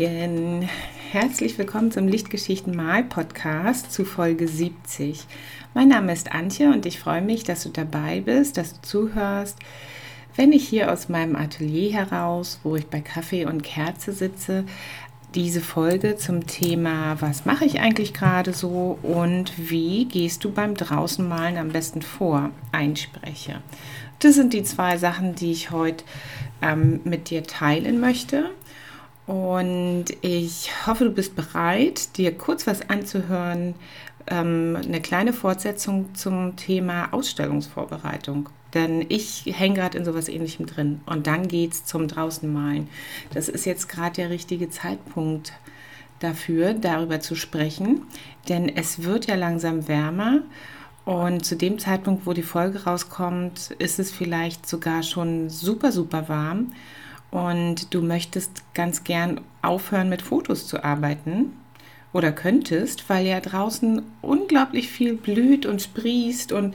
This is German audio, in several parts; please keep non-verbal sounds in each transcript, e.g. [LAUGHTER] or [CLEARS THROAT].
Morgen. Herzlich willkommen zum Lichtgeschichten Mal Podcast zu Folge 70. Mein Name ist Antje und ich freue mich, dass du dabei bist, dass du zuhörst. Wenn ich hier aus meinem Atelier heraus, wo ich bei Kaffee und Kerze sitze, diese Folge zum Thema, was mache ich eigentlich gerade so und wie gehst du beim Draußenmalen am besten vor, einspreche. Das sind die zwei Sachen, die ich heute ähm, mit dir teilen möchte. Und ich hoffe, du bist bereit, dir kurz was anzuhören. Ähm, eine kleine Fortsetzung zum Thema Ausstellungsvorbereitung. Denn ich hänge gerade in sowas ähnlichem drin. Und dann geht es zum Draußenmalen. Das ist jetzt gerade der richtige Zeitpunkt dafür, darüber zu sprechen. Denn es wird ja langsam wärmer. Und zu dem Zeitpunkt, wo die Folge rauskommt, ist es vielleicht sogar schon super, super warm und du möchtest ganz gern aufhören mit Fotos zu arbeiten oder könntest, weil ja draußen unglaublich viel blüht und sprießt und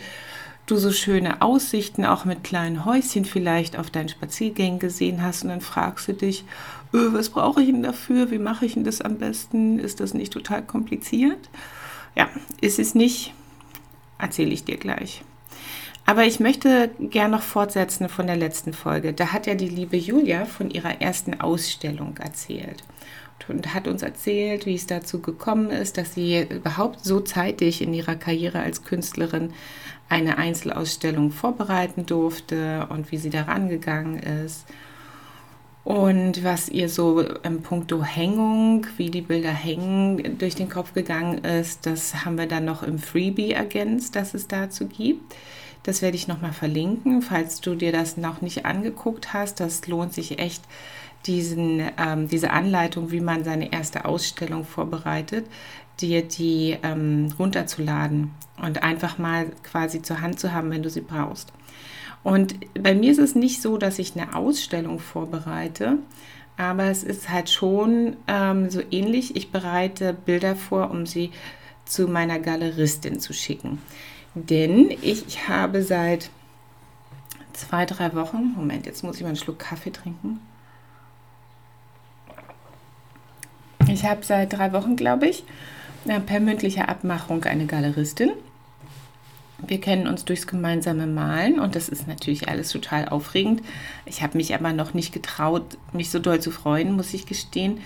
du so schöne Aussichten auch mit kleinen Häuschen vielleicht auf deinen Spaziergängen gesehen hast und dann fragst du dich, öh, was brauche ich denn dafür? Wie mache ich denn das am besten? Ist das nicht total kompliziert? Ja, ist es nicht. Erzähle ich dir gleich. Aber ich möchte gern noch fortsetzen von der letzten Folge. Da hat ja die liebe Julia von ihrer ersten Ausstellung erzählt und hat uns erzählt, wie es dazu gekommen ist, dass sie überhaupt so zeitig in ihrer Karriere als Künstlerin eine Einzelausstellung vorbereiten durfte und wie sie daran gegangen ist. Und was ihr so im Punkto Hängung, wie die Bilder hängen, durch den Kopf gegangen ist, das haben wir dann noch im Freebie ergänzt, dass es dazu gibt. Das werde ich nochmal verlinken, falls du dir das noch nicht angeguckt hast. Das lohnt sich echt, diesen, ähm, diese Anleitung, wie man seine erste Ausstellung vorbereitet, dir die ähm, runterzuladen und einfach mal quasi zur Hand zu haben, wenn du sie brauchst. Und bei mir ist es nicht so, dass ich eine Ausstellung vorbereite, aber es ist halt schon ähm, so ähnlich. Ich bereite Bilder vor, um sie zu meiner Galeristin zu schicken. Denn ich habe seit zwei, drei Wochen, Moment, jetzt muss ich mal einen Schluck Kaffee trinken. Ich habe seit drei Wochen, glaube ich, per mündlicher Abmachung eine Galeristin. Wir kennen uns durchs gemeinsame Malen und das ist natürlich alles total aufregend. Ich habe mich aber noch nicht getraut, mich so doll zu freuen, muss ich gestehen.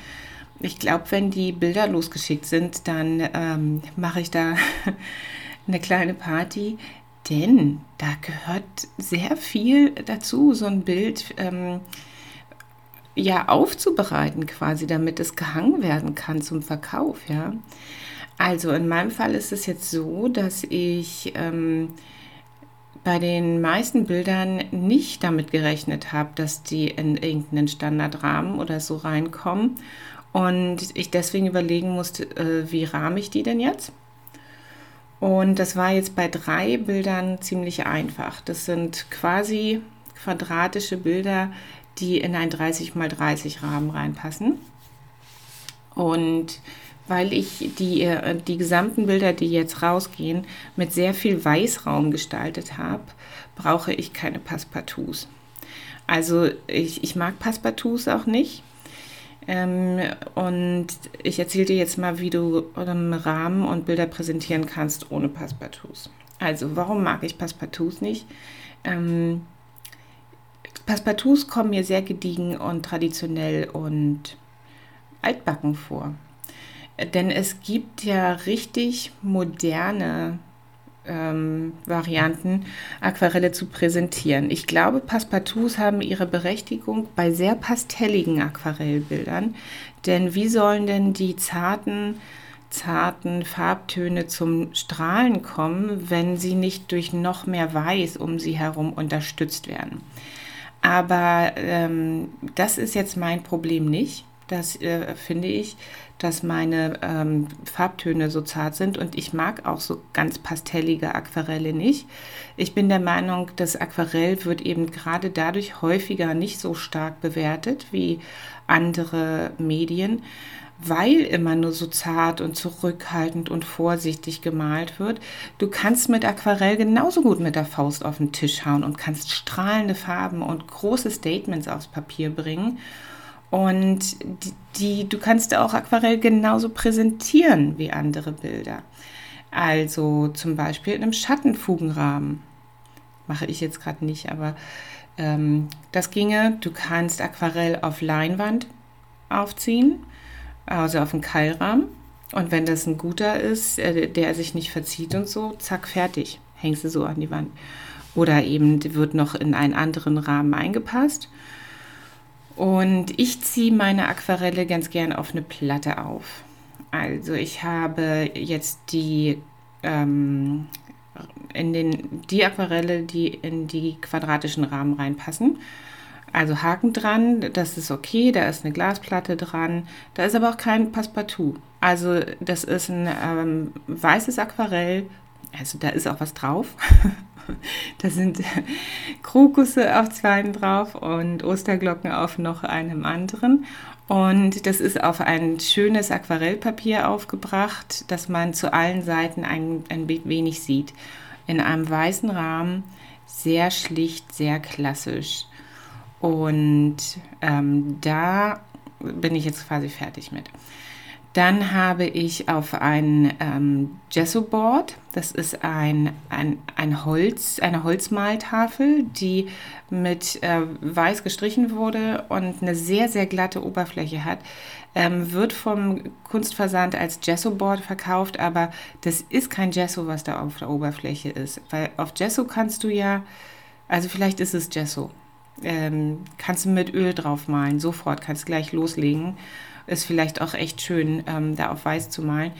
Ich glaube, wenn die Bilder losgeschickt sind, dann ähm, mache ich da [LAUGHS] eine kleine Party, denn da gehört sehr viel dazu, so ein Bild ähm, ja aufzubereiten quasi, damit es gehangen werden kann zum Verkauf, ja. Also in meinem Fall ist es jetzt so, dass ich ähm, bei den meisten Bildern nicht damit gerechnet habe, dass die in irgendeinen Standardrahmen oder so reinkommen und ich deswegen überlegen musste, äh, wie rahme ich die denn jetzt? Und das war jetzt bei drei Bildern ziemlich einfach. Das sind quasi quadratische Bilder, die in ein 30 x 30 Rahmen reinpassen. Und weil ich die, äh, die gesamten Bilder, die jetzt rausgehen, mit sehr viel Weißraum gestaltet habe, brauche ich keine Passepartouts. Also ich, ich mag Passepartouts auch nicht. Ähm, und ich erzähle dir jetzt mal, wie du Rahmen und Bilder präsentieren kannst ohne Passepartouts. Also, warum mag ich Passepartouts nicht? Ähm, Passepartouts kommen mir sehr gediegen und traditionell und altbacken vor. Denn es gibt ja richtig moderne ähm, Varianten, Aquarelle zu präsentieren. Ich glaube, Passepartouts haben ihre Berechtigung bei sehr pastelligen Aquarellbildern. Denn wie sollen denn die zarten, zarten Farbtöne zum Strahlen kommen, wenn sie nicht durch noch mehr Weiß um sie herum unterstützt werden? Aber ähm, das ist jetzt mein Problem nicht. Das äh, finde ich, dass meine ähm, Farbtöne so zart sind und ich mag auch so ganz pastellige Aquarelle nicht. Ich bin der Meinung, das Aquarell wird eben gerade dadurch häufiger nicht so stark bewertet wie andere Medien, weil immer nur so zart und zurückhaltend und vorsichtig gemalt wird. Du kannst mit Aquarell genauso gut mit der Faust auf den Tisch hauen und kannst strahlende Farben und große Statements aufs Papier bringen. Und die, die, du kannst auch Aquarell genauso präsentieren wie andere Bilder. Also zum Beispiel in einem Schattenfugenrahmen. Mache ich jetzt gerade nicht, aber ähm, das ginge. Du kannst Aquarell auf Leinwand aufziehen, also auf einen Keilrahmen. Und wenn das ein guter ist, äh, der sich nicht verzieht und so, zack, fertig. Hängst du so an die Wand. Oder eben wird noch in einen anderen Rahmen eingepasst. Und ich ziehe meine Aquarelle ganz gern auf eine Platte auf. Also ich habe jetzt die ähm, in den die Aquarelle, die in die quadratischen Rahmen reinpassen. Also Haken dran, das ist okay, da ist eine Glasplatte dran, da ist aber auch kein Passepartout. Also das ist ein ähm, weißes Aquarell, also da ist auch was drauf. [LAUGHS] da sind [LAUGHS] Krokusse auf zweien drauf und Osterglocken auf noch einem anderen. Und das ist auf ein schönes Aquarellpapier aufgebracht, dass man zu allen Seiten ein, ein wenig sieht. In einem weißen Rahmen, sehr schlicht, sehr klassisch. Und ähm, da bin ich jetzt quasi fertig mit. Dann habe ich auf ein ähm, Gesso-Board, das ist ein, ein, ein Holz, eine Holzmaltafel, die mit äh, weiß gestrichen wurde und eine sehr, sehr glatte Oberfläche hat, ähm, wird vom Kunstversand als Gesso-Board verkauft, aber das ist kein Gesso, was da auf der Oberfläche ist. Weil auf Gesso kannst du ja, also vielleicht ist es Gesso, ähm, kannst du mit Öl drauf malen, sofort, kannst gleich loslegen ist vielleicht auch echt schön, ähm, da auf weiß zu malen.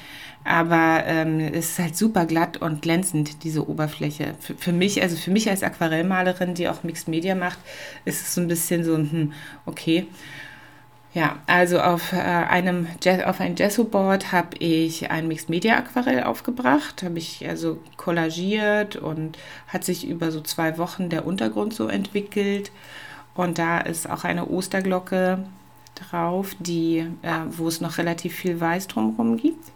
Aber ähm, es ist halt super glatt und glänzend, diese Oberfläche. Für, für, mich, also für mich als Aquarellmalerin, die auch Mixed Media macht, ist es so ein bisschen so, hm, okay. Ja, also auf, äh, einem, auf ein Gesso-Board habe ich ein Mixed Media Aquarell aufgebracht, habe ich also kollagiert und hat sich über so zwei Wochen der Untergrund so entwickelt. Und da ist auch eine Osterglocke drauf, die, äh, wo es noch relativ viel Weiß drumherum gibt.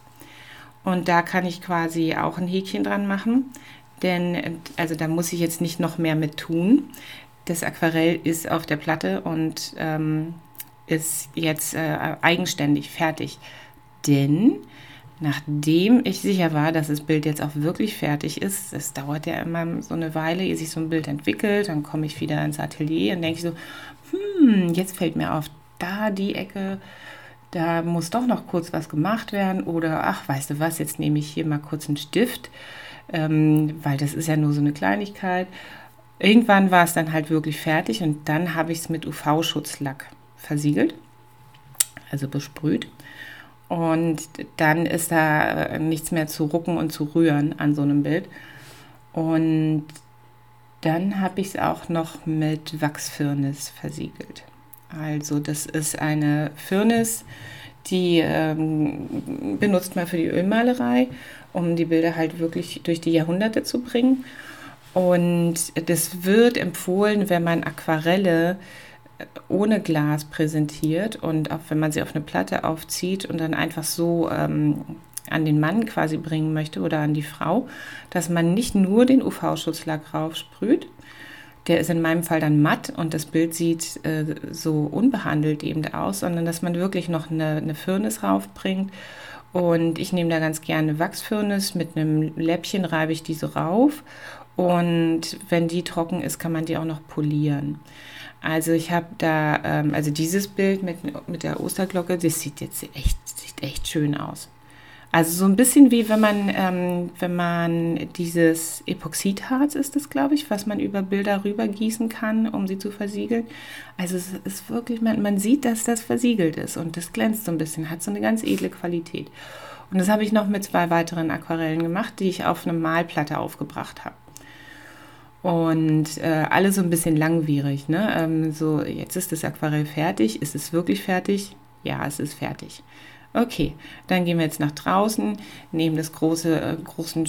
Und da kann ich quasi auch ein Häkchen dran machen, denn also da muss ich jetzt nicht noch mehr mit tun. Das Aquarell ist auf der Platte und ähm, ist jetzt äh, eigenständig fertig. Denn nachdem ich sicher war, dass das Bild jetzt auch wirklich fertig ist, es dauert ja immer so eine Weile, ehe sich so ein Bild entwickelt, dann komme ich wieder ins Atelier und denke so, hm, jetzt fällt mir auf, da die Ecke, da muss doch noch kurz was gemacht werden oder ach, weißt du was, jetzt nehme ich hier mal kurz einen Stift, ähm, weil das ist ja nur so eine Kleinigkeit. Irgendwann war es dann halt wirklich fertig und dann habe ich es mit UV-Schutzlack versiegelt, also besprüht. Und dann ist da äh, nichts mehr zu rucken und zu rühren an so einem Bild. Und dann habe ich es auch noch mit Wachsfirnis versiegelt. Also das ist eine Firnis, die ähm, benutzt man für die Ölmalerei, um die Bilder halt wirklich durch die Jahrhunderte zu bringen. Und das wird empfohlen, wenn man Aquarelle äh, ohne Glas präsentiert und auch wenn man sie auf eine Platte aufzieht und dann einfach so ähm, an den Mann quasi bringen möchte oder an die Frau, dass man nicht nur den UV-Schutzlack raufsprüht, der ist in meinem Fall dann matt und das Bild sieht äh, so unbehandelt eben aus, sondern dass man wirklich noch eine, eine Firnis raufbringt. Und ich nehme da ganz gerne Wachsfirnis, mit einem Läppchen reibe ich diese rauf und wenn die trocken ist, kann man die auch noch polieren. Also ich habe da, ähm, also dieses Bild mit, mit der Osterglocke, das sieht jetzt echt, sieht echt schön aus. Also so ein bisschen wie wenn man, ähm, wenn man dieses Epoxidharz ist es, glaube ich, was man über Bilder rübergießen kann, um sie zu versiegeln. Also es ist wirklich, man, man sieht, dass das versiegelt ist und das glänzt so ein bisschen, hat so eine ganz edle Qualität. Und das habe ich noch mit zwei weiteren Aquarellen gemacht, die ich auf eine Malplatte aufgebracht habe. Und äh, alle so ein bisschen langwierig. Ne? Ähm, so, jetzt ist das Aquarell fertig. Ist es wirklich fertig? Ja, es ist fertig. Okay, dann gehen wir jetzt nach draußen, nehmen das große, äh, großen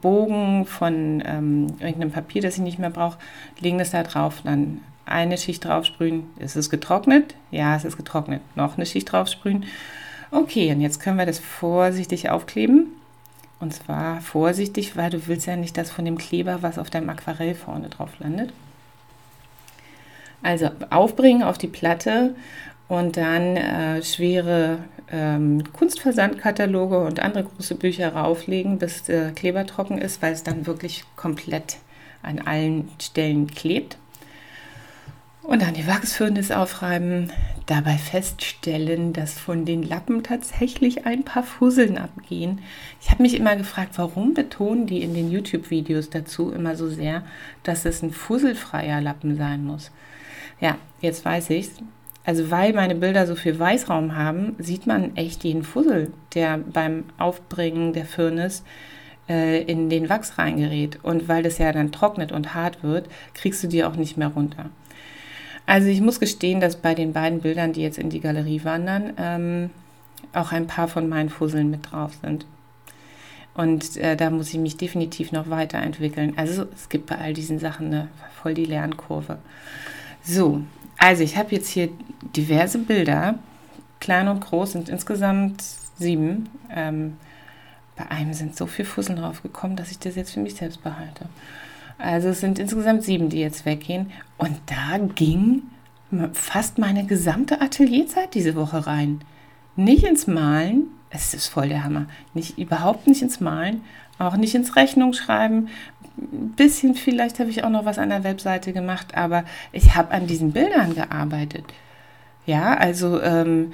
Bogen von ähm, irgendeinem Papier, das ich nicht mehr brauche, legen das da drauf, dann eine Schicht draufsprühen. Ist es getrocknet? Ja, es ist getrocknet. Noch eine Schicht draufsprühen. Okay, und jetzt können wir das vorsichtig aufkleben. Und zwar vorsichtig, weil du willst ja nicht, dass von dem Kleber was auf deinem Aquarell vorne drauf landet. Also aufbringen auf die Platte und dann äh, schwere ähm, Kunstversandkataloge und andere große Bücher rauflegen, bis der Kleber trocken ist, weil es dann wirklich komplett an allen Stellen klebt. Und dann die Wachsfirnis aufreiben, dabei feststellen, dass von den Lappen tatsächlich ein paar Fusseln abgehen. Ich habe mich immer gefragt, warum betonen die in den YouTube-Videos dazu immer so sehr, dass es ein fusselfreier Lappen sein muss. Ja, jetzt weiß ich's. Also weil meine Bilder so viel Weißraum haben, sieht man echt jeden Fussel, der beim Aufbringen der Firnis äh, in den Wachs reingerät. Und weil das ja dann trocknet und hart wird, kriegst du die auch nicht mehr runter. Also ich muss gestehen, dass bei den beiden Bildern, die jetzt in die Galerie wandern, ähm, auch ein paar von meinen Fusseln mit drauf sind. Und äh, da muss ich mich definitiv noch weiterentwickeln. Also es gibt bei all diesen Sachen eine voll die Lernkurve. So, also ich habe jetzt hier diverse Bilder, klein und groß, sind insgesamt sieben. Ähm, bei einem sind so viele Fusseln draufgekommen, dass ich das jetzt für mich selbst behalte. Also es sind insgesamt sieben, die jetzt weggehen. Und da ging fast meine gesamte Atelierzeit diese Woche rein. Nicht ins Malen, es ist voll der Hammer. Nicht, überhaupt nicht ins Malen, auch nicht ins Rechnungsschreiben. Ein bisschen vielleicht habe ich auch noch was an der Webseite gemacht, aber ich habe an diesen Bildern gearbeitet. Ja, also ähm,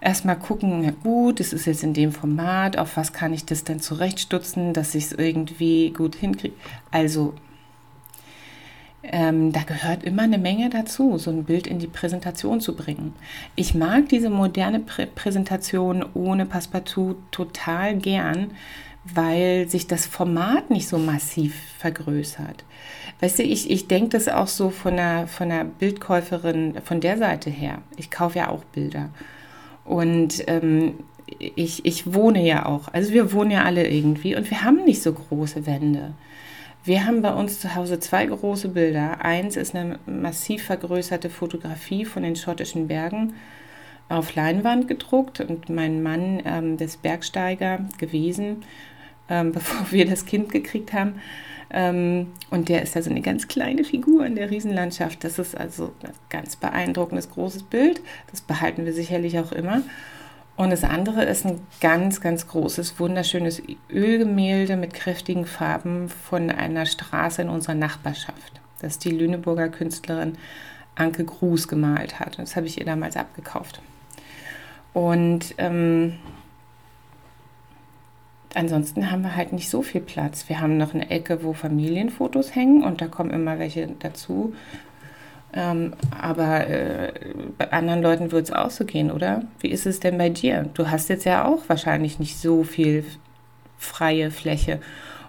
erstmal gucken, ja gut, es ist jetzt in dem Format, auf was kann ich das denn zurechtstutzen, dass ich es irgendwie gut hinkriege. Also ähm, da gehört immer eine Menge dazu, so ein Bild in die Präsentation zu bringen. Ich mag diese moderne Prä Präsentation ohne Passepartout total gern, weil sich das Format nicht so massiv vergrößert. Weißt du, ich, ich denke das auch so von der, von der Bildkäuferin von der Seite her. Ich kaufe ja auch Bilder. Und ähm, ich, ich wohne ja auch. Also wir wohnen ja alle irgendwie und wir haben nicht so große Wände. Wir haben bei uns zu Hause zwei große Bilder. Eins ist eine massiv vergrößerte Fotografie von den schottischen Bergen auf Leinwand gedruckt und mein Mann ähm, ist Bergsteiger gewesen, ähm, [LAUGHS] bevor wir das Kind gekriegt haben. Ähm, und der ist also eine ganz kleine Figur in der Riesenlandschaft. Das ist also ein ganz beeindruckendes großes Bild. Das behalten wir sicherlich auch immer. Und das andere ist ein ganz, ganz großes, wunderschönes Ölgemälde mit kräftigen Farben von einer Straße in unserer Nachbarschaft. Das die Lüneburger Künstlerin Anke Gruß gemalt hat. Das habe ich ihr damals abgekauft. Und ähm, ansonsten haben wir halt nicht so viel Platz. Wir haben noch eine Ecke, wo Familienfotos hängen und da kommen immer welche dazu ähm, aber äh, bei anderen Leuten wird es auch so gehen, oder? Wie ist es denn bei dir? Du hast jetzt ja auch wahrscheinlich nicht so viel freie Fläche.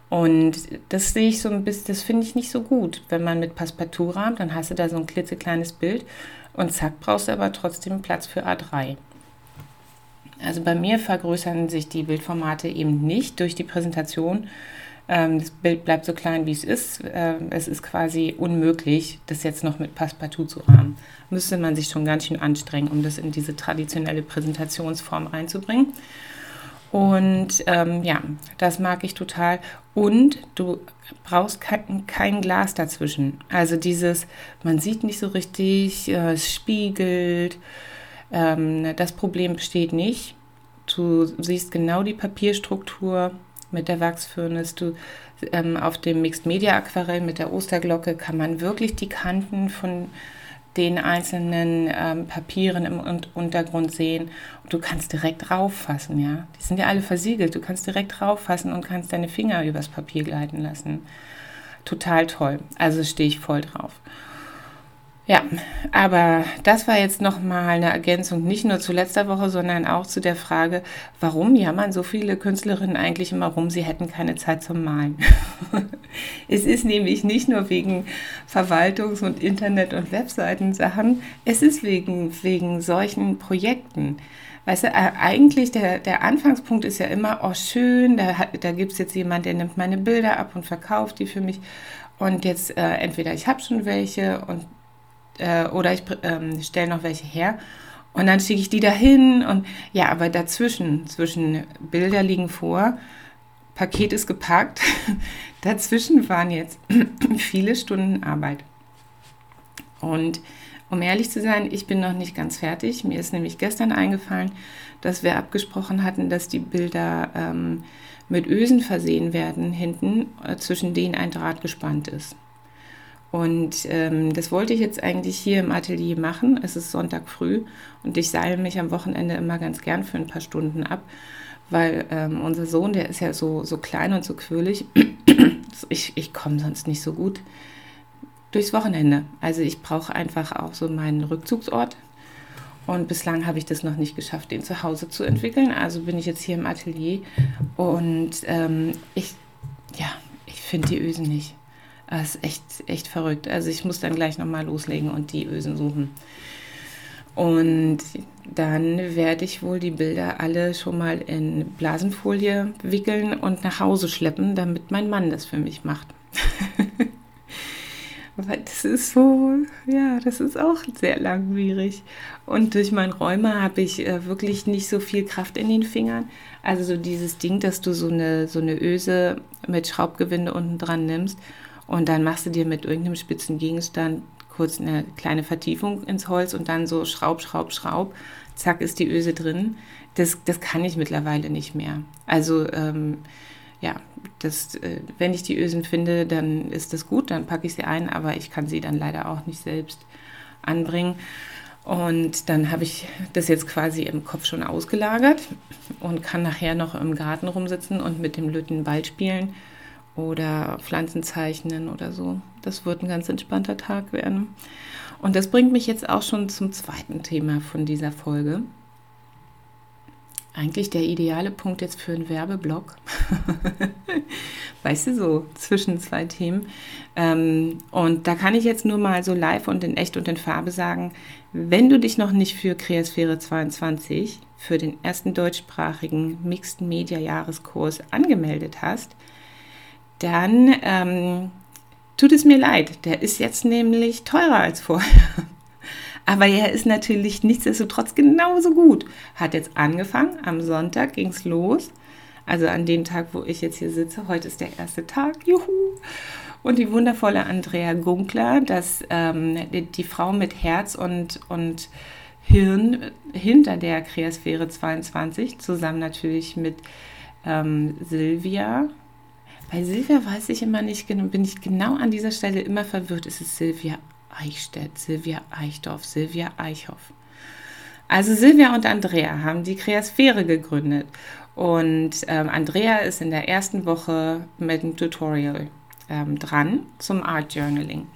Und das sehe ich so ein bisschen, das finde ich nicht so gut. Wenn man mit Passepartout rahmt, dann hast du da so ein klitzekleines Bild und zack, brauchst du aber trotzdem Platz für A3. Also bei mir vergrößern sich die Bildformate eben nicht durch die Präsentation, ähm, das Bild bleibt so klein, wie es ist. Ähm, es ist quasi unmöglich, das jetzt noch mit Passepartout zu rahmen. Müsste man sich schon ganz schön anstrengen, um das in diese traditionelle Präsentationsform reinzubringen. Und ähm, ja, das mag ich total. Und du brauchst kein, kein, Glas dazwischen. Also dieses, man sieht nicht so richtig, äh, es spiegelt. Ähm, das Problem besteht nicht. Du siehst genau die Papierstruktur mit der Wachsfirnis. Du, ähm, auf dem Mixed Media Aquarell mit der Osterglocke kann man wirklich die Kanten von den einzelnen ähm, Papieren im Untergrund sehen. Und du kannst direkt rauffassen, ja. Die sind ja alle versiegelt. Du kannst direkt rauffassen und kannst deine Finger übers Papier gleiten lassen. Total toll. Also stehe ich voll drauf. Ja, aber das war jetzt nochmal eine Ergänzung, nicht nur zu letzter Woche, sondern auch zu der Frage, warum jammern so viele Künstlerinnen eigentlich immer rum, sie hätten keine Zeit zum Malen. [LAUGHS] es ist nämlich nicht nur wegen Verwaltungs- und Internet- und Webseitensachen, es ist wegen, wegen solchen Projekten. Weißt du, äh, eigentlich der, der Anfangspunkt ist ja immer, oh schön, da, da gibt es jetzt jemand, der nimmt meine Bilder ab und verkauft die für mich. Und jetzt äh, entweder ich habe schon welche und äh, oder ich ähm, stelle noch welche her und dann schicke ich die dahin und ja, aber dazwischen, zwischen Bilder liegen vor, Paket ist gepackt, [LAUGHS] dazwischen waren jetzt [CLEARS THROAT] viele Stunden Arbeit. Und Um ehrlich zu sein, ich bin noch nicht ganz fertig. Mir ist nämlich gestern eingefallen, dass wir abgesprochen hatten, dass die Bilder ähm, mit Ösen versehen werden hinten, äh, zwischen denen ein Draht gespannt ist. Und ähm, das wollte ich jetzt eigentlich hier im Atelier machen. Es ist Sonntag früh und ich seile mich am Wochenende immer ganz gern für ein paar Stunden ab, weil ähm, unser Sohn, der ist ja so, so klein und so quirlig. [CLEARS THROAT] ich ich komme sonst nicht so gut durchs Wochenende. Also ich brauche einfach auch so meinen Rückzugsort. Und bislang habe ich das noch nicht geschafft, den zu Hause zu entwickeln. Also bin ich jetzt hier im Atelier und ähm, ich, ja, ich finde die Ösen nicht. Das ist echt, echt verrückt. Also ich muss dann gleich nochmal loslegen und die Ösen suchen. Und dann werde ich wohl die Bilder alle schon mal in Blasenfolie wickeln und nach Hause schleppen, damit mein Mann das für mich macht. [LAUGHS] Weil das ist so, ja, das ist auch sehr langwierig. Und durch mein Rheuma habe ich äh, wirklich nicht so viel Kraft in den Fingern. Also so dieses Ding, dass du so eine, so eine Öse mit Schraubgewinde unten dran nimmst und dann machst du dir mit irgendeinem spitzen Gegenstand kurz eine kleine Vertiefung ins Holz und dann so Schraub, Schraub, Schraub, zack ist die Öse drin. Das, das kann ich mittlerweile nicht mehr. Also ähm, ja, das, äh, wenn ich die Ösen finde, dann ist das gut, dann packe ich sie ein, aber ich kann sie dann leider auch nicht selbst anbringen. Und dann habe ich das jetzt quasi im Kopf schon ausgelagert und kann nachher noch im Garten rumsitzen und mit dem Lütten Ball spielen oder Pflanzen zeichnen oder so. Das wird ein ganz entspannter Tag werden. Und das bringt mich jetzt auch schon zum zweiten Thema von dieser Folge. Eigentlich der ideale Punkt jetzt für einen Werbeblock. [LAUGHS] weißt du, so zwischen zwei Themen. Ähm, und da kann ich jetzt nur mal so live und in echt und in Farbe sagen, wenn du dich noch nicht für Kreasphäre 22, für den ersten deutschsprachigen Mixed Media Jahreskurs angemeldet hast, dann ähm, tut es mir leid. Der ist jetzt nämlich teurer als vorher. [LAUGHS] Aber er ist natürlich nichtsdestotrotz genauso gut. Hat jetzt angefangen, am Sonntag ging es los. Also an dem Tag, wo ich jetzt hier sitze. Heute ist der erste Tag. Juhu! Und die wundervolle Andrea Gunkler, das, ähm, die, die, Frau mit Herz und, und Hirn hinter der Kreasphäre 22, zusammen natürlich mit ähm, Silvia, bei Silvia weiß ich immer nicht genau, bin ich genau an dieser Stelle immer verwirrt. Ist es Silvia Eichstätt, Silvia Eichdorf, Silvia Eichhoff? Also Silvia und Andrea haben die Kreasphäre gegründet. Und ähm, Andrea ist in der ersten Woche mit einem Tutorial ähm, dran zum Art Journaling.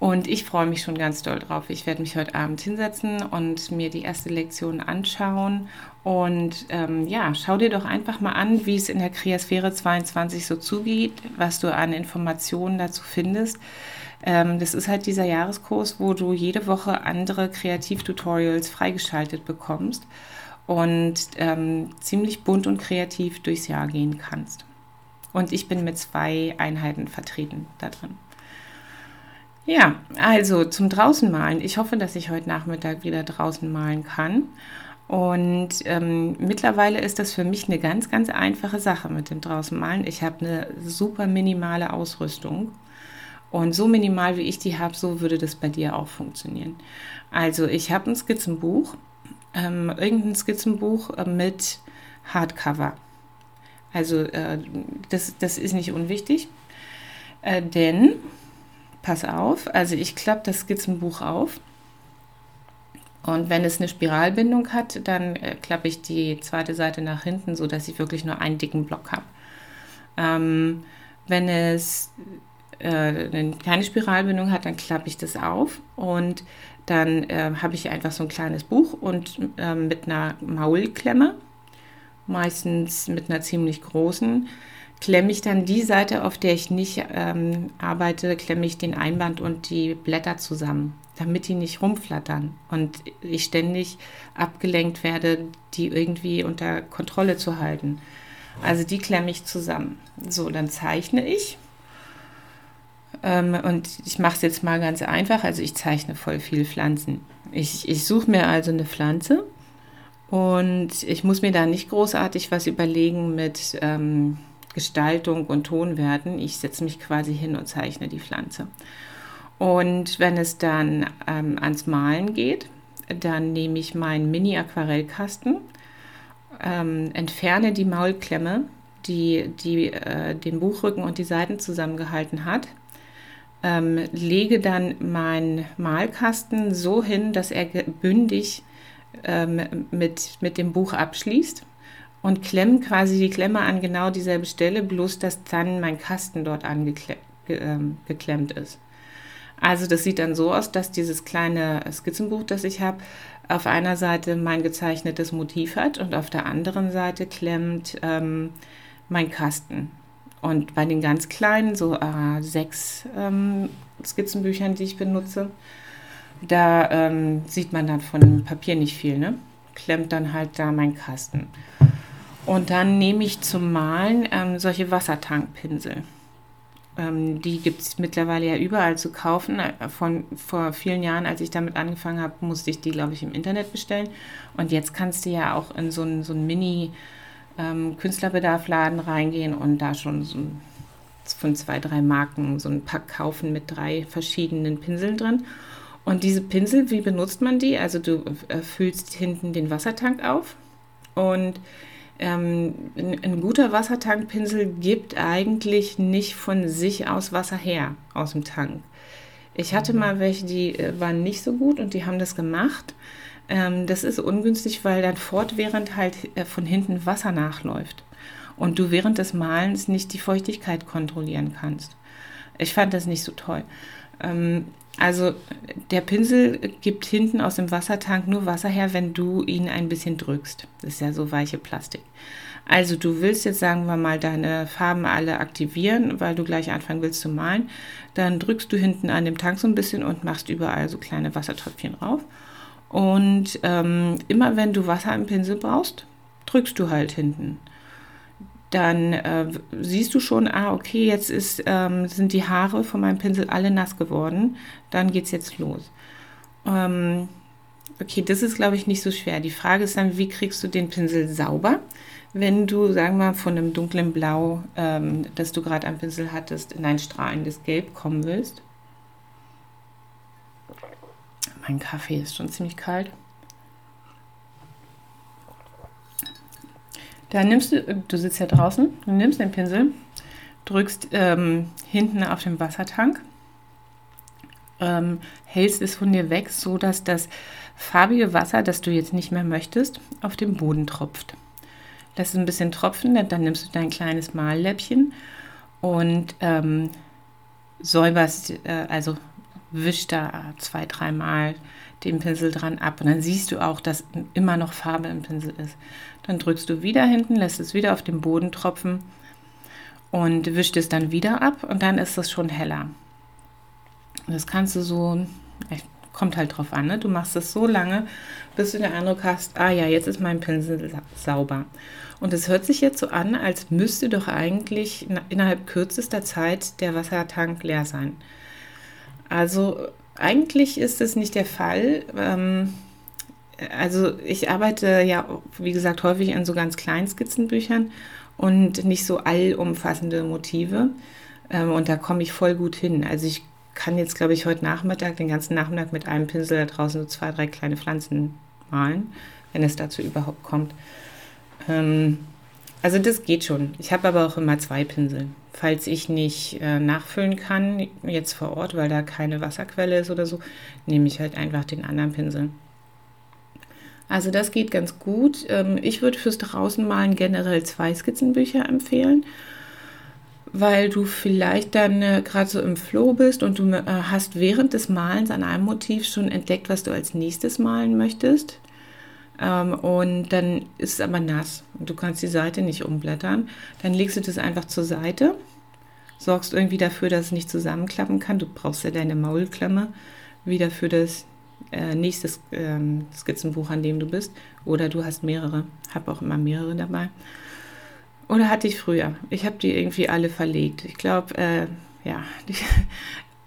Und ich freue mich schon ganz doll drauf. Ich werde mich heute Abend hinsetzen und mir die erste Lektion anschauen. Und ähm, ja, schau dir doch einfach mal an, wie es in der Kreasphäre 22 so zugeht, was du an Informationen dazu findest. Ähm, das ist halt dieser Jahreskurs, wo du jede Woche andere Kreativtutorials freigeschaltet bekommst und ähm, ziemlich bunt und kreativ durchs Jahr gehen kannst. Und ich bin mit zwei Einheiten vertreten da drin. Ja, also zum draußen malen. Ich hoffe, dass ich heute Nachmittag wieder draußen malen kann. Und ähm, mittlerweile ist das für mich eine ganz, ganz einfache Sache mit dem draußen malen. Ich habe eine super minimale Ausrüstung. Und so minimal wie ich die habe, so würde das bei dir auch funktionieren. Also ich habe ein Skizzenbuch, ähm, irgendein Skizzenbuch äh, mit Hardcover. Also äh, das, das ist nicht unwichtig, äh, denn pass auf, also ich klappe das Skizzenbuch auf und wenn es eine Spiralbindung hat, dann äh, klappe ich die zweite Seite nach hinten, sodass ich wirklich nur einen dicken Block habe. Ähm, wenn es äh, keine Spiralbindung hat, dann klappe ich das auf und dann äh, habe ich einfach so ein kleines Buch und äh, mit einer Maulklemme, meistens mit einer ziemlich großen, klemme ich dann die Seite, auf der ich nicht ähm, arbeite, klemme ich den Einband und die Blätter zusammen, damit die nicht rumflattern und ich ständig abgelenkt werde, die irgendwie unter Kontrolle zu halten. Also die klemme ich zusammen. So, dann zeichne ich. Ähm, und ich mache es jetzt mal ganz einfach. Also ich zeichne voll viele Pflanzen. Ich, ich suche mir also eine Pflanze und ich muss mir da nicht großartig was überlegen mit... Ähm, Gestaltung und Tonwerten. Ich setze mich quasi hin und zeichne die Pflanze. Und wenn es dann ähm, ans Malen geht, dann nehme ich meinen Mini-Aquarellkasten, ähm, entferne die Maulklemme, die, die äh, den Buchrücken und die Seiten zusammengehalten hat, ähm, lege dann meinen Malkasten so hin, dass er bündig ähm, mit, mit dem Buch abschließt und klemme quasi die Klemme an genau dieselbe Stelle, bloß dass dann mein Kasten dort angeklemmt ähm, ist. Also das sieht dann so aus, dass dieses kleine Skizzenbuch, das ich habe, auf einer Seite mein gezeichnetes Motiv hat und auf der anderen Seite klemmt ähm, mein Kasten. Und bei den ganz kleinen, so äh, sechs ähm, Skizzenbüchern, die ich benutze, da ähm, sieht man dann von Papier nicht viel, ne? Klemmt dann halt da mein Kasten. Und dann nehme ich zum Malen ähm, solche Wassertankpinsel. Ähm, die gibt es mittlerweile ja überall zu kaufen. Äh, von vor vielen Jahren, als ich damit angefangen habe, musste ich die, glaube ich, im Internet bestellen. Und jetzt kannst du ja auch in so einen so Mini- ähm, reingehen und da schon so von zwei, drei Marken so ein Pack kaufen mit drei verschiedenen Pinseln drin. Und diese Pinsel, wie benutzt man die? Also du äh, füllst hinten den Wassertank auf und ähm, ein, guter Wassertankpinsel gibt eigentlich nicht von sich aus Wasser her aus dem Tank. Ich hatte mal welche, die äh, waren nicht so gut und die haben das gemacht. Ähm, das ist ungünstig, weil dann fortwährend halt äh, von hinten Wasser nachläuft und du während des Malens nicht die Feuchtigkeit kontrollieren kannst. Ich fand das nicht so toll. Ähm, also der Pinsel gibt hinten aus dem Wassertank nur Wasser her, wenn du ihn ein bisschen drückst. Das ist ja so weiche Plastik. Also du willst jetzt, sagen wir mal, deine Farben alle aktivieren, weil du gleich anfangen willst zu malen. Dann drückst du hinten an dem Tank so ein bisschen und machst überall so kleine Wassertröpfchen drauf. Und ähm, immer wenn du Wasser im Pinsel brauchst, drückst du halt hinten dann äh, siehst du schon, ah, okay, jetzt ist, ähm, sind die Haare von meinem Pinsel alle nass geworden. Dann geht es jetzt los. Ähm, okay, das ist, glaube ich, nicht so schwer. Die Frage ist dann, wie kriegst du den Pinsel sauber, wenn du, sagen wir mal, von einem dunklen Blau, ähm, das du gerade am Pinsel hattest, in ein strahlendes Gelb kommen willst. Mein Kaffee ist schon ziemlich kalt. Dann nimmst du, du sitzt ja draußen, du nimmst den Pinsel, drückst ähm, hinten auf den Wassertank, ähm, hältst es von dir weg, so dass das farbige Wasser, das du jetzt nicht mehr möchtest, auf den Boden tropft. Lass es ein bisschen tropfen, dann nimmst du dein kleines Malläppchen und ähm, säuberst, äh, also wischst da zwei, dreimal den Pinsel dran ab und dann siehst du auch, dass immer noch Farbe im Pinsel ist. Dann drückst du wieder hinten, lässt es wieder auf den Boden tropfen und wischt es dann wieder ab und dann ist es schon heller. Das kannst du so, kommt halt drauf an, ne? du machst es so lange, bis du den Eindruck hast, ah ja, jetzt ist mein Pinsel sauber. Und es hört sich jetzt so an, als müsste doch eigentlich innerhalb kürzester Zeit der Wassertank leer sein. Also eigentlich ist es nicht der Fall. Ähm, also ich arbeite ja, wie gesagt, häufig an so ganz kleinen Skizzenbüchern und nicht so allumfassende Motive. Ähm, und da komme ich voll gut hin. Also ich kann jetzt, glaube ich, heute Nachmittag, den ganzen Nachmittag mit einem Pinsel da draußen so zwei, drei kleine Pflanzen malen, wenn es dazu überhaupt kommt. Ähm, also das geht schon. Ich habe aber auch immer zwei Pinsel. Falls ich nicht äh, nachfüllen kann, jetzt vor Ort, weil da keine Wasserquelle ist oder so, nehme ich halt einfach den anderen Pinsel. Also das geht ganz gut. Ähm, ich würde fürs Draußenmalen generell zwei Skizzenbücher empfehlen, weil du vielleicht dann äh, gerade so im Flow bist und du äh, hast während des Malens an einem Motiv schon entdeckt, was du als nächstes malen möchtest. Ähm, und dann ist es aber nass und du kannst die Seite nicht umblättern. Dann legst du das einfach zur Seite, sorgst irgendwie dafür, dass es nicht zusammenklappen kann. Du brauchst ja deine Maulklemme wieder für das äh, nächste ähm, Skizzenbuch, an dem du bist. Oder du hast mehrere. Habe auch immer mehrere dabei. Oder hatte ich früher. Ich habe die irgendwie alle verlegt. Ich glaube, äh, ja, die,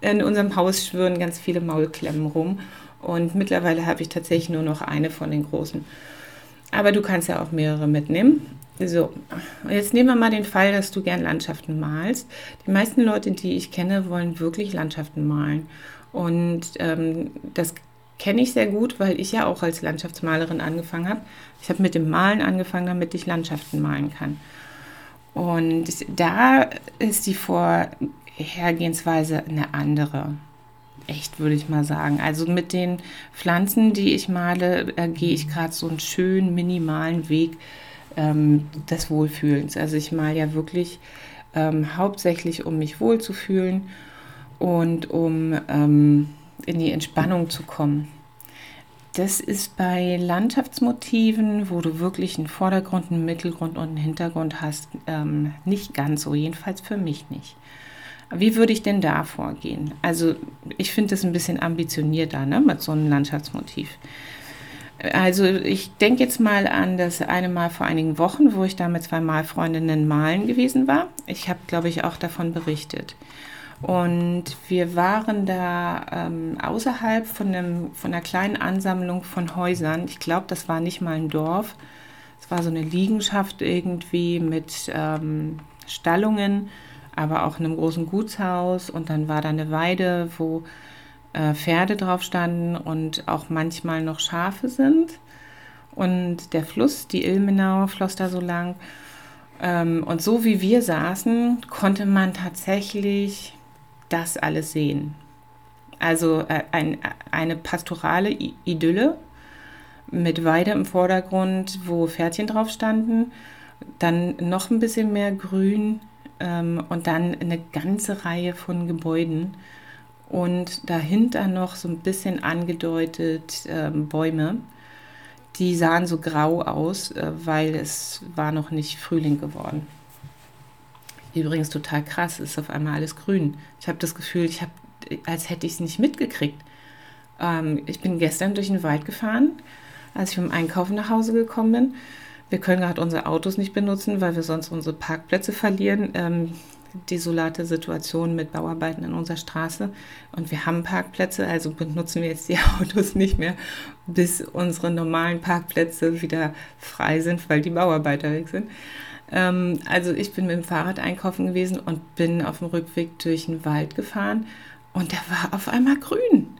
[LAUGHS] in unserem Haus schwören ganz viele Maulklemmen rum. Und mittlerweile habe ich tatsächlich nur noch eine von den großen. Aber du kannst ja auch mehrere mitnehmen. So, jetzt nehmen wir mal den Fall, dass du gern Landschaften malst. Die meisten Leute, die ich kenne, wollen wirklich Landschaften malen. Und ähm, das kenne ich sehr gut, weil ich ja auch als Landschaftsmalerin angefangen habe. Ich habe mit dem Malen angefangen, damit ich Landschaften malen kann. Und da ist die Vorhergehensweise eine andere. Echt, würde ich mal sagen. Also mit den Pflanzen, die ich male, äh, gehe ich gerade so einen schönen, minimalen Weg ähm, des Wohlfühlens. Also ich male ja wirklich ähm, hauptsächlich, um mich wohlzufühlen und um ähm, in die Entspannung zu kommen. Das ist bei Landschaftsmotiven, wo du wirklich einen Vordergrund, einen Mittelgrund und einen Hintergrund hast, ähm, nicht ganz so, jedenfalls für mich nicht. Wie würde ich denn da vorgehen? Also ich finde das ein bisschen ambitionierter ne, mit so einem Landschaftsmotiv. Also ich denke jetzt mal an das eine Mal vor einigen Wochen, wo ich da mit zwei Malfreundinnen malen gewesen war. Ich habe, glaube ich, auch davon berichtet. Und wir waren da ähm, außerhalb von, einem, von einer kleinen Ansammlung von Häusern. Ich glaube, das war nicht mal ein Dorf. Es war so eine Liegenschaft irgendwie mit ähm, Stallungen, aber auch einem großen Gutshaus. Und dann war da eine Weide, wo äh, Pferde drauf standen und auch manchmal noch Schafe sind. Und der Fluss, die Ilmenau, floss da so lang. Ähm, und so wie wir saßen, konnte man tatsächlich das alles sehen. Also äh, ein, eine pastorale Idylle mit Weide im Vordergrund, wo Pferdchen drauf standen, dann noch ein bisschen mehr Grün ähm, und dann eine ganze Reihe von Gebäuden und dahinter noch so ein bisschen angedeutet ähm, Bäume. Die sahen so grau aus, äh, weil es war noch nicht Frühling geworden. Übrigens total krass, ist auf einmal alles grün. Ich habe das Gefühl, ich habe, als hätte ich es nicht mitgekriegt. Ähm, ich bin gestern durch den Wald gefahren, als ich vom Einkaufen nach Hause gekommen bin. Wir können gerade unsere Autos nicht benutzen, weil wir sonst unsere Parkplätze verlieren. Ähm, desolate Situation mit Bauarbeiten in unserer Straße. Und wir haben Parkplätze, also benutzen wir jetzt die [LAUGHS] Autos nicht mehr, bis unsere normalen Parkplätze wieder frei sind, weil die Bauarbeiter weg sind. Ähm, also ich bin mit dem Fahrrad einkaufen gewesen und bin auf dem Rückweg durch den Wald gefahren und der war auf einmal grün.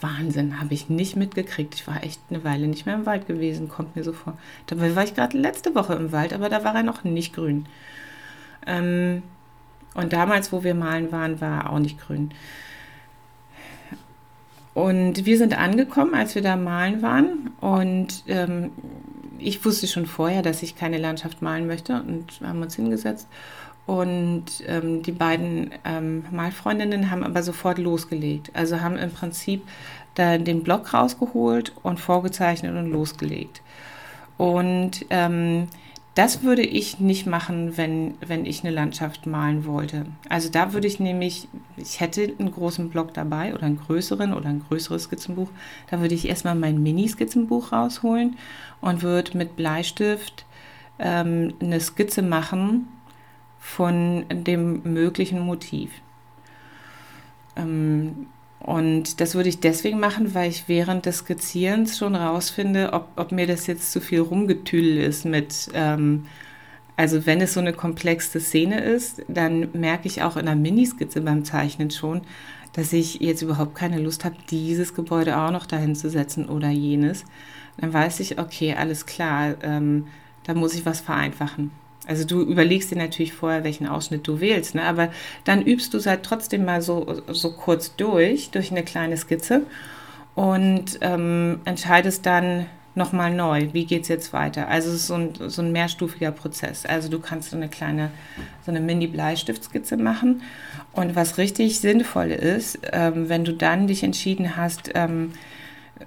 Wahnsinn, habe ich nicht mitgekriegt. Ich war echt eine Weile nicht mehr im Wald gewesen, kommt mir so vor. Dabei war ich gerade letzte Woche im Wald, aber da war er noch nicht grün. Ähm, und damals, wo wir malen waren, war er auch nicht grün. Und wir sind angekommen, als wir da malen waren. Und ähm, ich wusste schon vorher, dass ich keine Landschaft malen möchte und haben uns hingesetzt. Und ähm, die beiden ähm, Malfreundinnen haben aber sofort losgelegt. Also haben im Prinzip da den Block rausgeholt und vorgezeichnet und losgelegt. Und ähm, das würde ich nicht machen, wenn, wenn ich eine Landschaft malen wollte. Also da würde ich nämlich, ich hätte einen großen Block dabei oder einen größeren oder ein größeres Skizzenbuch. Da würde ich erstmal mein Mini-Skizzenbuch rausholen und würde mit Bleistift ähm, eine Skizze machen von dem möglichen Motiv. Ähm, und das würde ich deswegen machen, weil ich während des Skizzierens schon rausfinde, ob, ob mir das jetzt zu viel rumgetüdel ist mit, ähm, also wenn es so eine komplexe Szene ist, dann merke ich auch in der Miniskizze beim Zeichnen schon, dass ich jetzt überhaupt keine Lust habe, dieses Gebäude auch noch dahin zu setzen oder jenes. Dann weiß ich, okay, alles klar, ähm, da muss ich was vereinfachen. Also du überlegst dir natürlich vorher, welchen Ausschnitt du wählst, ne? aber dann übst du es halt trotzdem mal so, so kurz durch, durch eine kleine Skizze und ähm, entscheidest dann nochmal neu, wie geht es jetzt weiter. Also es ist so ein, so ein mehrstufiger Prozess. Also du kannst so eine kleine, so eine Mini-Bleistiftskizze machen und was richtig sinnvoll ist, ähm, wenn du dann dich entschieden hast, ähm,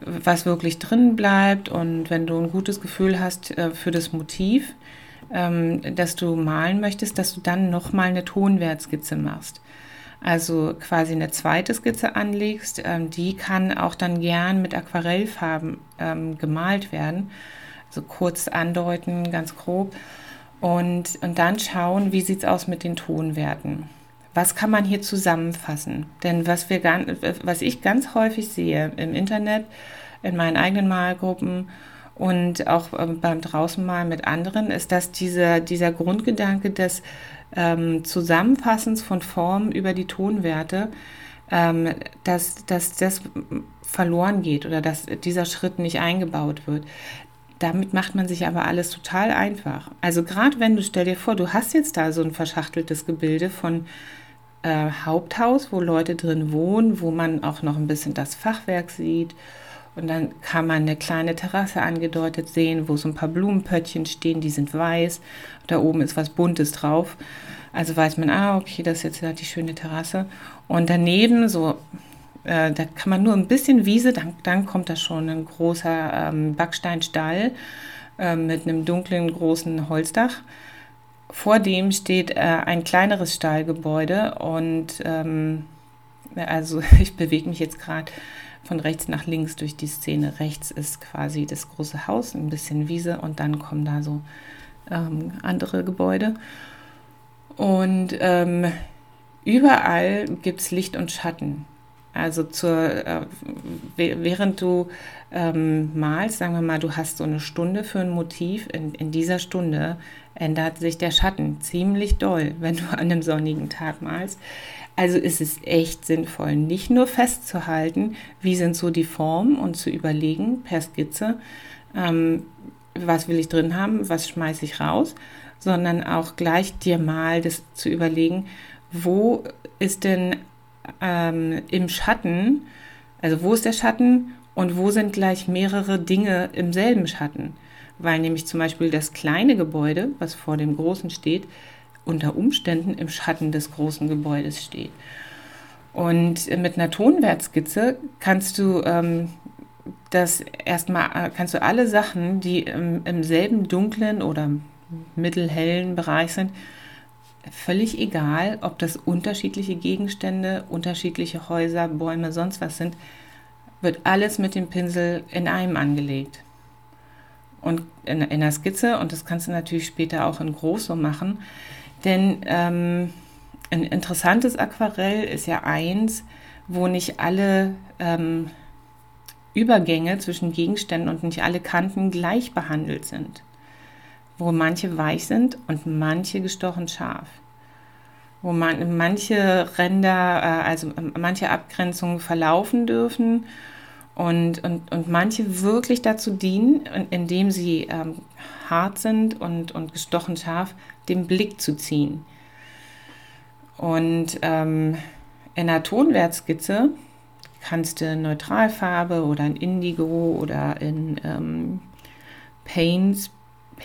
was wirklich drin bleibt und wenn du ein gutes Gefühl hast äh, für das Motiv, ähm, das du malen möchtest, dass du dann nochmal eine Tonwertskizze machst. Also quasi eine zweite Skizze anlegst, ähm, die kann auch dann gern mit Aquarellfarben ähm, gemalt werden. Also kurz andeuten, ganz grob. Und, und dann schauen, wie sieht es aus mit den Tonwerten. Was kann man hier zusammenfassen? Denn was, wir, was ich ganz häufig sehe im Internet, in meinen eigenen Malgruppen und auch ähm, beim Draußenmalen mit anderen, ist, dass dieser, dieser Grundgedanke des ähm, Zusammenfassens von Formen über die Tonwerte ähm, dass, dass das verloren geht oder dass dieser Schritt nicht eingebaut wird. Damit macht man sich aber alles total einfach. Also gerade wenn du, stell dir vor, du hast jetzt da so ein verschachteltes Gebilde von äh, Haupthaus, wo Leute drin wohnen, wo man auch noch ein bisschen das Fachwerk sieht. Und dann kann man eine kleine Terrasse angedeutet sehen, wo so ein paar Blumenpöttchen stehen, die sind weiß. Da oben ist was Buntes drauf. Also weiß man, ah, okay, das ist jetzt halt die schöne Terrasse. Und daneben, so, äh, da kann man nur ein bisschen Wiese, dann, dann kommt da schon ein großer ähm, Backsteinstall äh, mit einem dunklen, großen Holzdach. Vor dem steht äh, ein kleineres Stallgebäude und ähm, also [LAUGHS] ich bewege mich jetzt gerade von rechts nach links durch die Szene. Rechts ist quasi das große Haus, ein bisschen Wiese und dann kommen da so ähm, andere Gebäude. Und ähm, überall gibt es Licht und Schatten. Also zur, äh, während du ähm, malst, sagen wir mal, du hast so eine Stunde für ein Motiv, in, in dieser Stunde ändert sich der Schatten ziemlich doll, [LAUGHS] wenn du an einem sonnigen Tag malst. Also ist es echt sinnvoll, nicht nur festzuhalten, wie sind so die Formen und zu überlegen per Skizze, ähm, was will ich drin haben, was schmeiße ich raus, sondern auch gleich dir mal das zu überlegen, wo ist denn ähm, im Schatten, also wo ist der Schatten und wo sind gleich mehrere Dinge im selben Schatten. Weil nämlich zum Beispiel das kleine Gebäude, was vor dem großen steht, unter Umständen im Schatten des großen Gebäudes steht. Und mit einer Tonwertskizze kannst du ähm, das erstmal, äh, kannst du alle Sachen, die im, im selben dunklen oder mittelhellen Bereich sind, völlig egal, ob das unterschiedliche Gegenstände, unterschiedliche Häuser, Bäume, sonst was sind, wird alles mit dem Pinsel in einem angelegt. Und in, in der Skizze, und das kannst du natürlich später auch in groß so machen, denn ähm, ein interessantes Aquarell ist ja eins, wo nicht alle ähm, Übergänge zwischen Gegenständen und nicht alle Kanten gleich behandelt sind wo manche weich sind und manche gestochen scharf. Wo man, manche Ränder, äh, also ähm, manche Abgrenzungen verlaufen dürfen und, und, und manche wirklich dazu dienen, indem sie ähm, hart sind und, und gestochen scharf, den Blick zu ziehen. Und ähm, in der Tonwertskizze kannst du Neutralfarbe oder in Indigo oder in ähm, Paints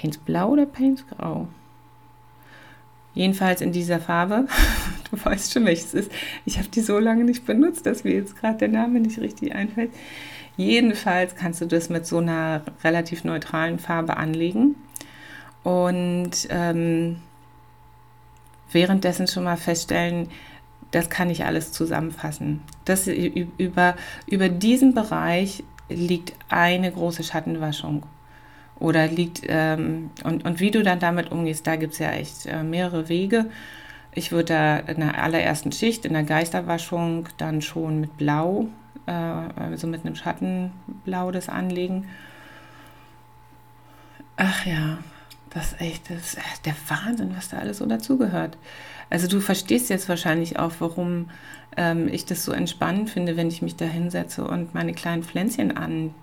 Paints Blau oder Paints Grau? Jedenfalls in dieser Farbe. [LAUGHS] Du weißt schon, welches ist. Ich habe die so lange nicht benutzt, dass mir jetzt gerade der Name nicht richtig einfällt. Jedenfalls kannst du das mit so einer relativ neutralen Farbe anlegen und ähm, währenddessen schon mal feststellen, das kann ich alles zusammenfassen. Das, über, über diesen Bereich liegt eine große Schattenwaschung oder liegt, ähm, und, und wie du dann damit umgehst, da gibt es ja echt äh, mehrere Wege. Ich würde da in der allerersten Schicht, in der Geisterwaschung, dann schon mit Blau, äh, also mit einem Schattenblau das anlegen. Ach ja, das ist echt das ist der Wahnsinn, was da alles so dazugehört. Also du verstehst jetzt wahrscheinlich auch, warum ähm, ich das so entspannend finde, wenn ich mich da hinsetze und meine kleinen Pflänzchen an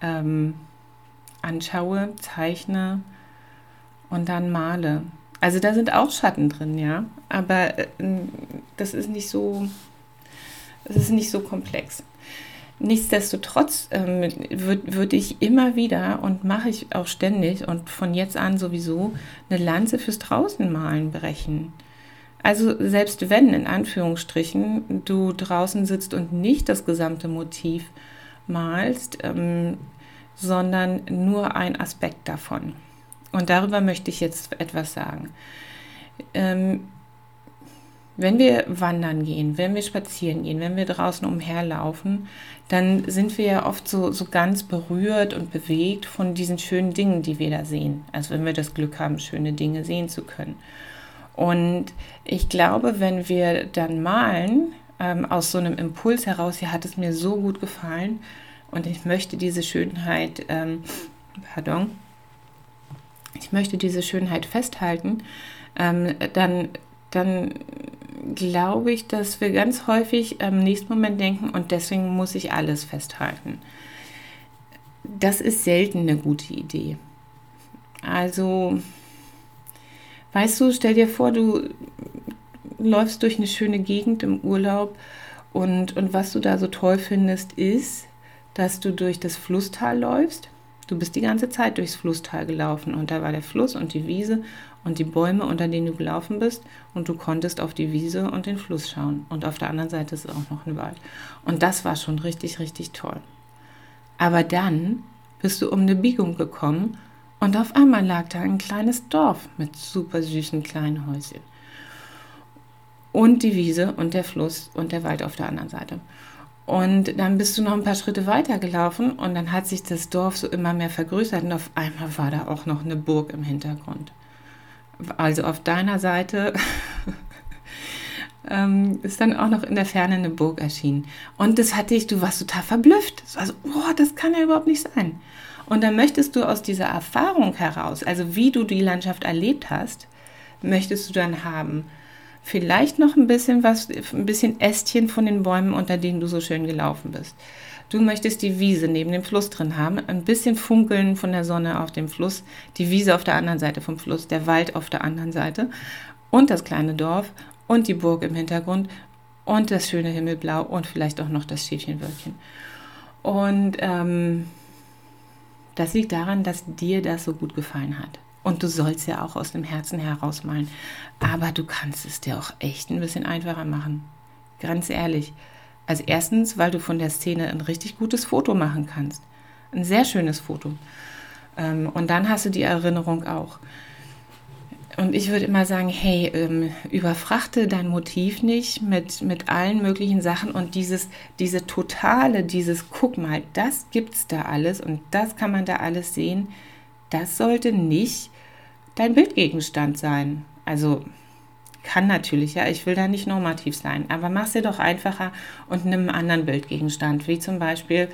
ähm, anschaue, zeichne und dann male. Also da sind auch Schatten drin, ja, aber äh, das ist nicht so, das ist nicht so komplex. Nichtsdestotrotz ähm, würde würd ich immer wieder und mache ich auch ständig und von jetzt an sowieso eine Lanze fürs Draußenmalen brechen. Also selbst wenn in Anführungsstrichen du draußen sitzt und nicht das gesamte Motiv malst, ähm, sondern nur ein Aspekt davon. Und darüber möchte ich jetzt etwas sagen. Ähm, wenn wir wandern gehen, wenn wir spazieren gehen, wenn wir draußen umherlaufen, dann sind wir ja oft so, so ganz berührt und bewegt von diesen schönen Dingen, die wir da sehen. Also wenn wir das Glück haben, schöne Dinge sehen zu können. Und ich glaube, wenn wir dann malen, ähm, aus so einem Impuls heraus, ja, hat es mir so gut gefallen, und ich möchte diese Schönheit, ähm, pardon, ich möchte diese Schönheit festhalten, ähm, dann, dann glaube ich, dass wir ganz häufig im nächsten Moment denken, und deswegen muss ich alles festhalten. Das ist selten eine gute Idee. Also, weißt du, stell dir vor, du läufst durch eine schöne Gegend im Urlaub und, und was du da so toll findest, ist, dass du durch das Flusstal läufst. Du bist die ganze Zeit durchs Flusstal gelaufen und da war der Fluss und die Wiese und die Bäume, unter denen du gelaufen bist und du konntest auf die Wiese und den Fluss schauen. Und auf der anderen Seite ist auch noch ein Wald. Und das war schon richtig, richtig toll. Aber dann bist du um eine Biegung gekommen und auf einmal lag da ein kleines Dorf mit super süßen kleinen Häuschen. Und die Wiese und der Fluss und der Wald auf der anderen Seite. Und dann bist du noch ein paar Schritte weiter gelaufen und dann hat sich das Dorf so immer mehr vergrößert und auf einmal war da auch noch eine Burg im Hintergrund. Also auf deiner Seite [LAUGHS] ähm, ist dann auch noch in der Ferne eine Burg erschienen. Und das hatte ich, du warst total verblüfft. Also, oh, das kann ja überhaupt nicht sein. Und dann möchtest du aus dieser Erfahrung heraus, also wie du die Landschaft erlebt hast, möchtest du dann haben, vielleicht noch ein bisschen was, ein bisschen Ästchen von den Bäumen, unter denen du so schön gelaufen bist. Du möchtest die Wiese neben dem Fluss drin haben, ein bisschen Funkeln von der Sonne auf dem Fluss, die Wiese auf der anderen Seite vom Fluss, der Wald auf der anderen Seite und das kleine Dorf und die Burg im Hintergrund und das schöne Himmelblau und vielleicht auch noch das Schäfchenwölkchen. Und ähm, das liegt daran, dass dir das so gut gefallen hat. Und du sollst ja auch aus dem Herzen herausmalen. Aber du kannst es dir auch echt ein bisschen einfacher machen. Ganz ehrlich. Also erstens, weil du von der Szene ein richtig gutes Foto machen kannst. Ein sehr schönes Foto. Ähm, und dann hast du die Erinnerung auch. Und ich würde immer sagen, hey, ähm, überfrachte dein Motiv nicht mit, mit allen möglichen Sachen und dieses, diese totale, dieses, guck mal, das gibt's da alles und das kann man da alles sehen, das sollte nicht dein Bildgegenstand sein. Also kann natürlich, ja, ich will da nicht normativ sein, aber mach es dir doch einfacher und nimm einen anderen Bildgegenstand, wie zum Beispiel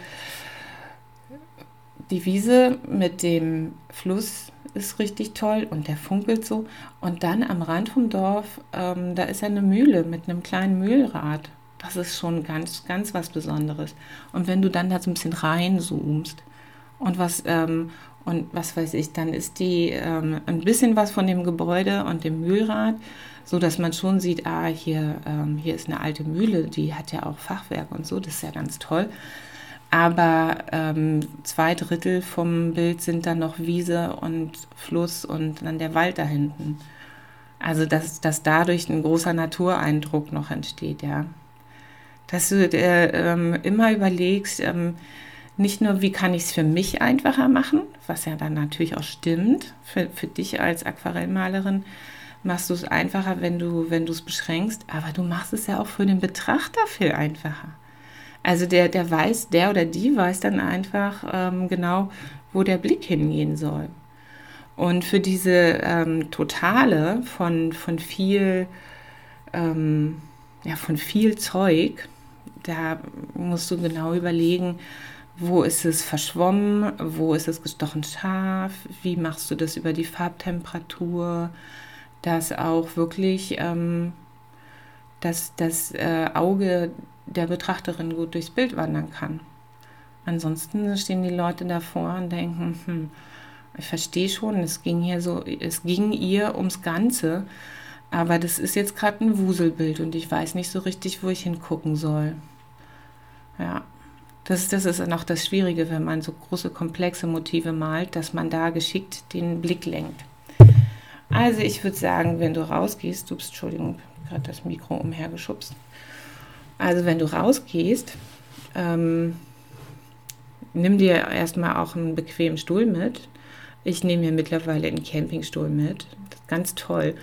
die Wiese mit dem Fluss ist richtig toll und der funkelt so. Und dann am Rand vom Dorf, ähm, da ist eine Mühle mit einem kleinen Mühlrad. Das ist schon ganz, ganz was Besonderes. Und wenn du dann da so ein bisschen reinzoomst und was ähm, und was weiß ich, dann ist die ähm, ein bisschen was von dem Gebäude und dem Mühlrad, so dass man schon sieht, ah, hier, ähm, hier ist eine alte Mühle, die hat ja auch Fachwerk und so, das ist ja ganz toll. Aber ähm, zwei Drittel vom Bild sind dann noch Wiese und Fluss und dann der Wald da hinten. Also, dass, dass dadurch ein großer Natureindruck noch entsteht, ja. Dass du dir ähm, immer überlegst, ähm, nicht nur, wie kann ich es für mich einfacher machen, was ja dann natürlich auch stimmt, für, für dich als Aquarellmalerin machst du es einfacher, wenn du wenn es beschränkst, aber du machst es ja auch für den Betrachter viel einfacher. Also der, der weiß, der oder die weiß dann einfach ähm, genau, wo der Blick hingehen soll. Und für diese ähm, Totale von, von viel, ähm, ja, von viel Zeug, da musst du genau überlegen, wo ist es verschwommen, wo ist es gestochen scharf, wie machst du das über die Farbtemperatur, dass auch wirklich ähm, dass das äh, Auge der Betrachterin gut durchs Bild wandern kann. Ansonsten stehen die Leute davor und denken, hm, ich verstehe schon, es ging hier so, es ging ihr ums Ganze, aber das ist jetzt gerade ein Wuselbild und ich weiß nicht so richtig, wo ich hingucken soll. Ja, das, das ist noch das Schwierige, wenn man so große, komplexe Motive malt, dass man da geschickt den Blick lenkt. Also ich würde sagen, wenn du rausgehst, du bist, Entschuldigung, gerade das Mikro umhergeschubst. Also wenn du rausgehst, ähm, nimm dir erstmal auch einen bequemen Stuhl mit. Ich nehme mir mittlerweile einen Campingstuhl mit. Ganz toll.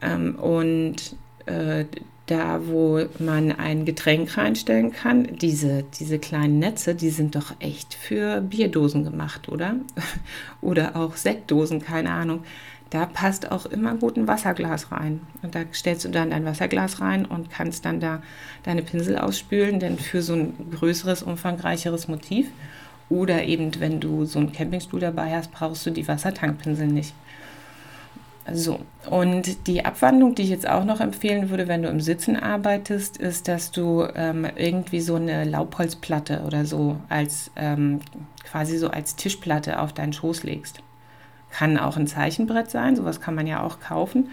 Ähm, und äh, da, wo man ein Getränk reinstellen kann, diese, diese kleinen Netze, die sind doch echt für Bierdosen gemacht, oder? [LAUGHS] oder auch Sektdosen, keine Ahnung. Da passt auch immer gut ein Wasserglas rein. Und da stellst du dann dein Wasserglas rein und kannst dann da deine Pinsel ausspülen, denn für so ein größeres, umfangreicheres Motiv oder eben, wenn du so einen Campingstuhl dabei hast, brauchst du die Wassertankpinsel nicht. So, und die Abwandlung, die ich jetzt auch noch empfehlen würde, wenn du im Sitzen arbeitest, ist, dass du ähm, irgendwie so eine Laubholzplatte oder so als ähm, quasi so als Tischplatte auf deinen Schoß legst. Kann auch ein Zeichenbrett sein, sowas kann man ja auch kaufen,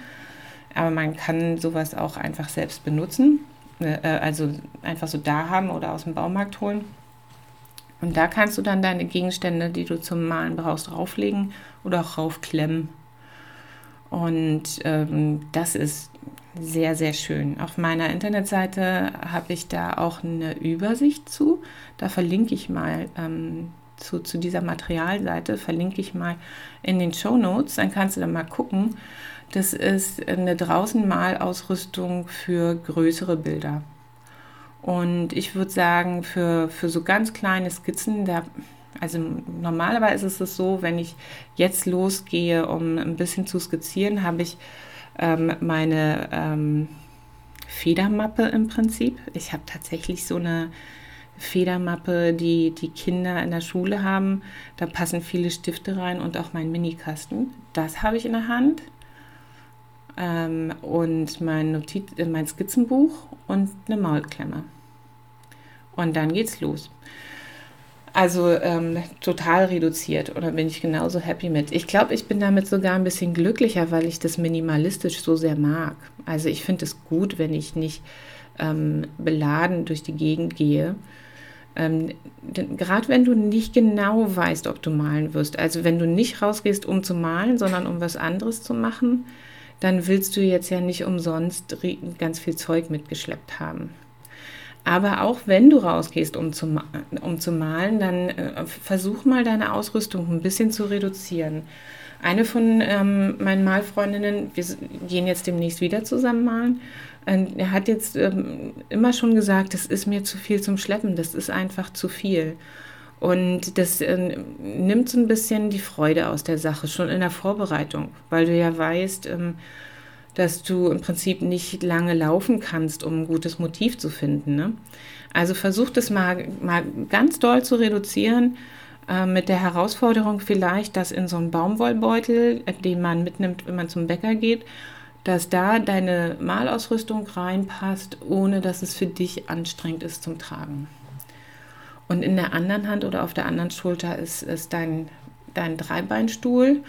aber man kann sowas auch einfach selbst benutzen, äh, also einfach so da haben oder aus dem Baumarkt holen. Und da kannst du dann deine Gegenstände, die du zum Malen brauchst, drauflegen oder auch raufklemmen und ähm, das ist sehr, sehr schön. Auf meiner Internetseite habe ich da auch eine Übersicht zu. Da verlinke ich mal ähm, zu, zu dieser Materialseite, verlinke ich mal in den Show Notes. Dann kannst du da mal gucken. Das ist eine Draußenmalausrüstung für größere Bilder. Und ich würde sagen, für, für so ganz kleine Skizzen, da also normalerweise ist es so, wenn ich jetzt losgehe, um ein bisschen zu skizzieren, habe ich ähm, meine ähm, Federmappe im Prinzip. Ich habe tatsächlich so eine Federmappe, die die Kinder in der Schule haben. Da passen viele Stifte rein und auch mein Minikasten. Das habe ich in der Hand. Ähm, und mein, Notiz äh, mein Skizzenbuch und eine Maulklemme. Und dann geht's los. Also ähm, total reduziert oder bin ich genauso happy mit. Ich glaube, ich bin damit sogar ein bisschen glücklicher, weil ich das minimalistisch so sehr mag. Also ich finde es gut, wenn ich nicht ähm, beladen durch die Gegend gehe. Ähm, Gerade wenn du nicht genau weißt, ob du malen wirst, also wenn du nicht rausgehst, um zu malen, sondern um was anderes zu machen, dann willst du jetzt ja nicht umsonst ganz viel Zeug mitgeschleppt haben. Aber auch wenn du rausgehst, um zu, um zu malen, dann äh, versuch mal deine Ausrüstung ein bisschen zu reduzieren. Eine von ähm, meinen Malfreundinnen, wir gehen jetzt demnächst wieder zusammen malen, äh, hat jetzt ähm, immer schon gesagt, das ist mir zu viel zum Schleppen, das ist einfach zu viel. Und das äh, nimmt so ein bisschen die Freude aus der Sache, schon in der Vorbereitung, weil du ja weißt, ähm, dass du im Prinzip nicht lange laufen kannst, um ein gutes Motiv zu finden. Ne? Also versuch das mal, mal ganz doll zu reduzieren, äh, mit der Herausforderung vielleicht, dass in so einen Baumwollbeutel, äh, den man mitnimmt, wenn man zum Bäcker geht, dass da deine Malausrüstung reinpasst, ohne dass es für dich anstrengend ist zum Tragen. Und in der anderen Hand oder auf der anderen Schulter ist, ist dein, dein Dreibeinstuhl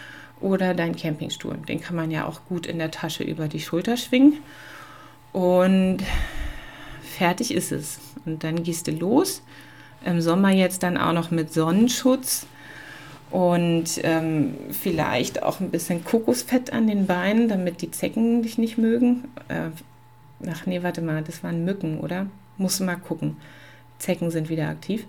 oder dein Campingstuhl. Den kann man ja auch gut in der Tasche über die Schulter schwingen. Und fertig ist es. Und dann gehst du los. Im Sommer jetzt dann auch noch mit Sonnenschutz und ähm, vielleicht auch ein bisschen Kokosfett an den Beinen, damit die Zecken dich nicht mögen. Äh, ach nee, warte mal, das waren Mücken, oder? Musst du mal gucken. Zecken sind wieder aktiv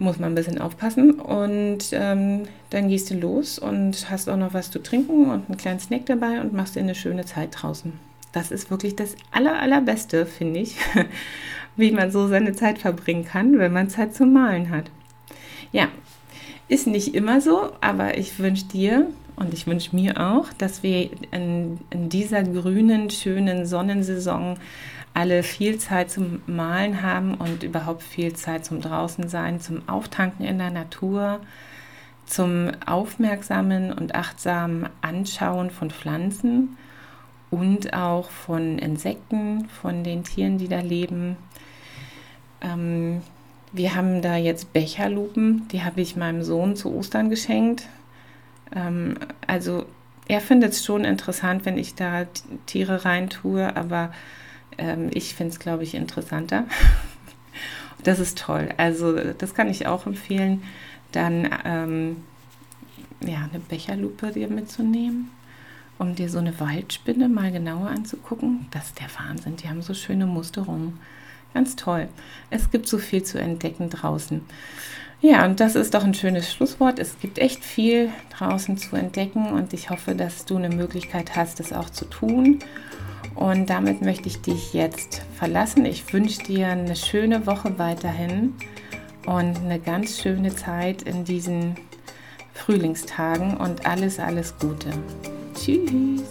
muss man ein bisschen aufpassen. Und ähm, dann gehst du los und hast auch noch was zu trinken und einen kleinen Snack dabei und machst dir eine schöne Zeit draußen. Das ist wirklich das aller, allerbeste, finde ich, [LAUGHS] wie man so seine Zeit verbringen kann, wenn man Zeit zum Malen hat. Ja, ist nicht immer so, aber ich wünsche dir und ich wünsche mir auch, dass wir in, in dieser grünen, schönen Sonnensaison alle viel Zeit zum Malen haben und überhaupt viel Zeit zum Draußensein, zum Auftanken in der Natur, zum aufmerksamen und achtsamen Anschauen von Pflanzen und auch von Insekten, von den Tieren, die da leben. Ähm, wir haben da jetzt Becherlupen, die habe ich meinem Sohn zu Ostern geschenkt. Ähm, also er findet es schon interessant, wenn ich da Tiere reintue, aber ähm, ich finde es, glaube ich, interessanter. [LAUGHS] das ist toll. Also das kann ich auch empfehlen. Dann ähm, ja, eine Becherlupe dir mitzunehmen, um dir so eine Waldspinne mal genauer anzugucken. Das ist der Wahnsinn. Die haben so schöne Musterungen. Ganz toll. Es gibt so viel zu entdecken draußen. Ja, und das ist doch ein schönes Schlusswort. Es gibt echt viel draußen zu entdecken und ich hoffe, dass du eine Möglichkeit hast, das auch zu tun. Und damit möchte ich dich jetzt verlassen. Ich wünsche dir eine schöne Woche weiterhin und eine ganz schöne Zeit in diesen Frühlingstagen und alles, alles Gute. Tschüss.